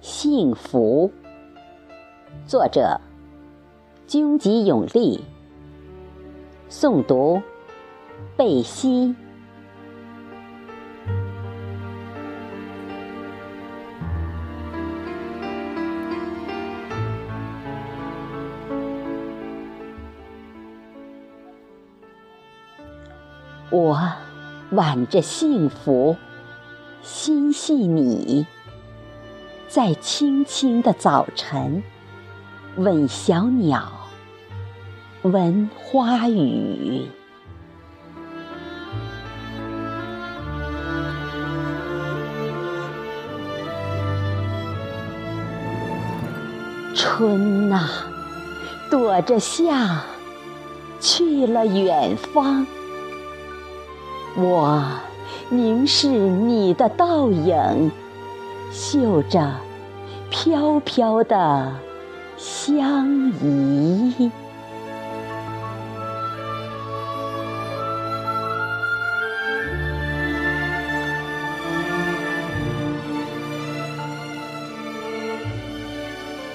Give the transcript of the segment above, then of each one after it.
幸福。作者：军吉永利。诵读：贝西。我挽着幸福，心系你。在青青的早晨，吻小鸟，闻花语。春呐，躲着夏，去了远方。我凝视你的倒影。嗅着飘飘的香怡，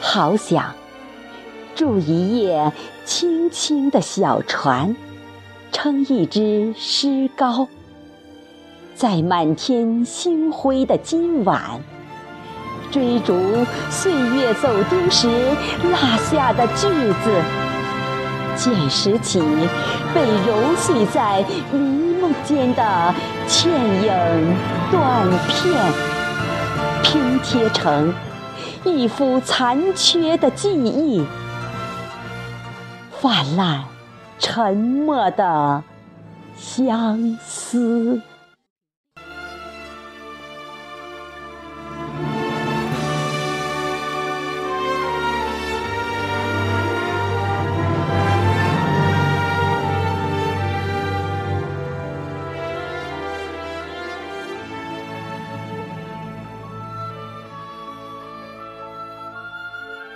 好想住一夜轻轻的小船，撑一只诗篙，在满天星辉的今晚。追逐岁月走丢时落下的句子，捡拾起被揉碎在迷梦间的倩影断片，拼贴成一幅残缺的记忆，泛滥沉默的相思。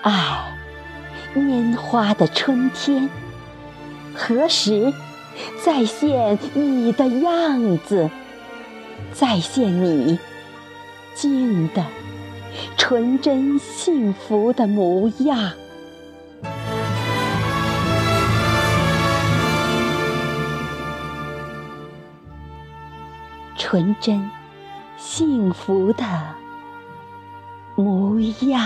爱，拈花的春天，何时再现你的样子？再现你静的、纯真、幸福的模样。纯真、幸福的模样。